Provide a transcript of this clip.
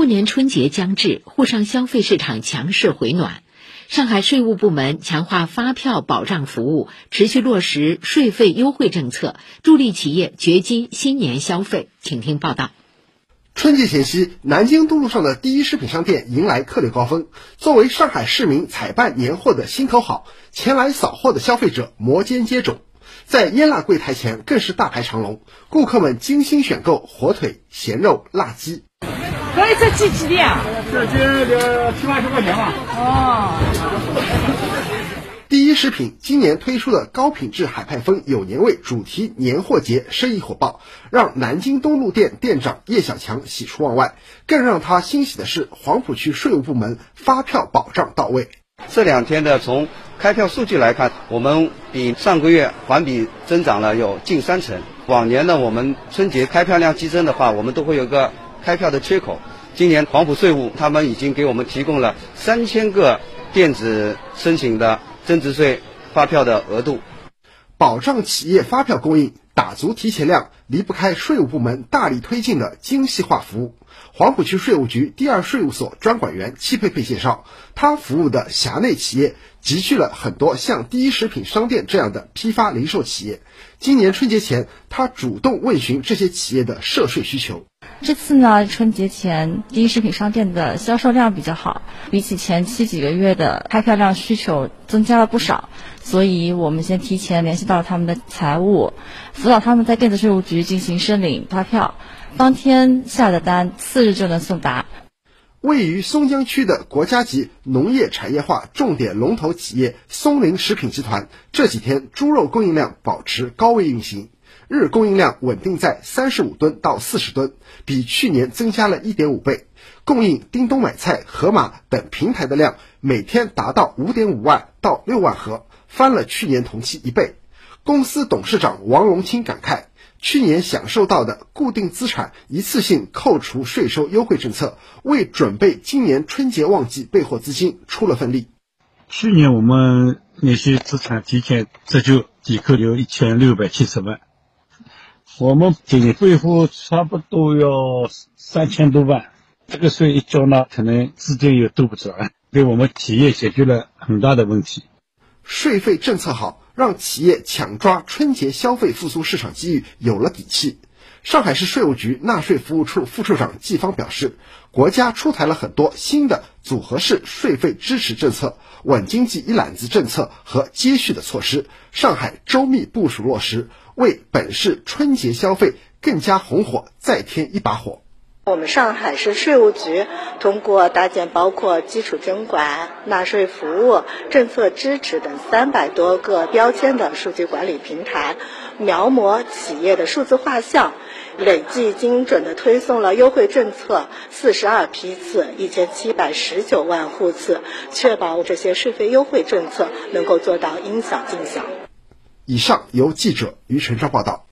兔年春节将至，沪上消费市场强势回暖。上海税务部门强化发票保障服务，持续落实税费优惠政策，助力企业掘金新年消费。请听报道。春节前夕，南京东路上的第一食品商店迎来客流高峰。作为上海市民采办年货的心头好，前来扫货的消费者摩肩接踵，在腌辣柜台前更是大排长龙，顾客们精心选购火腿、咸肉、辣鸡。这一次几几的啊？这这个七八十块钱吧。哦。第一食品今年推出的高品质海派风有年味主题年货节生意火爆，让南京东路店店长叶小强喜出望外。更让他欣喜的是，黄浦区税务部门发票保障到位。这两天的从开票数据来看，我们比上个月环比增长了有近三成。往年呢，我们春节开票量激增的话，我们都会有个开票的缺口。今年黄浦税务他们已经给我们提供了三千个电子申请的。增值税发票的额度，保障企业发票供应，打足提前量，离不开税务部门大力推进的精细化服务。黄浦区税务局第二税务所专管员戚佩佩介绍，他服务的辖内企业集聚了很多像第一食品商店这样的批发零售企业。今年春节前，他主动问询这些企业的涉税需求。这次呢，春节前第一食品商店的销售量比较好，比起前期几个月的开票量需求增加了不少，所以我们先提前联系到了他们的财务，辅导他们在电子税务局进行申领发票，当天下的单，次日就能送达。位于松江区的国家级农业产业化重点龙头企业松林食品集团，这几天猪肉供应量保持高位运行。日供应量稳定在三十五吨到四十吨，比去年增加了一点五倍。供应叮咚买菜、盒马等平台的量每天达到五点五万到六万盒，翻了去年同期一倍。公司董事长王龙清感慨，去年享受到的固定资产一次性扣除税收优惠政策，为准备今年春节旺季备货资金出了份力。去年我们那些资产提前折旧抵扣有一千六百七十万。我们今年备货差不多要三千多万，这个税一交纳，可能资金又兜不转，给我们企业解决了很大的问题。税费政策好，让企业抢抓春节消费复苏市场机遇有了底气。上海市税务局纳税服务处副处长季芳表示，国家出台了很多新的组合式税费支持政策、稳经济一揽子政策和接续的措施，上海周密部署落实。为本市春节消费更加红火再添一把火。我们上海市税务局通过搭建包括基础征管、纳税服务、政策支持等三百多个标签的数据管理平台，描摹企业的数字画像，累计精准的推送了优惠政策四十二批次，一千七百十九万户次，确保这些税费优惠政策能够做到应享尽享。以上由记者于晨超报道。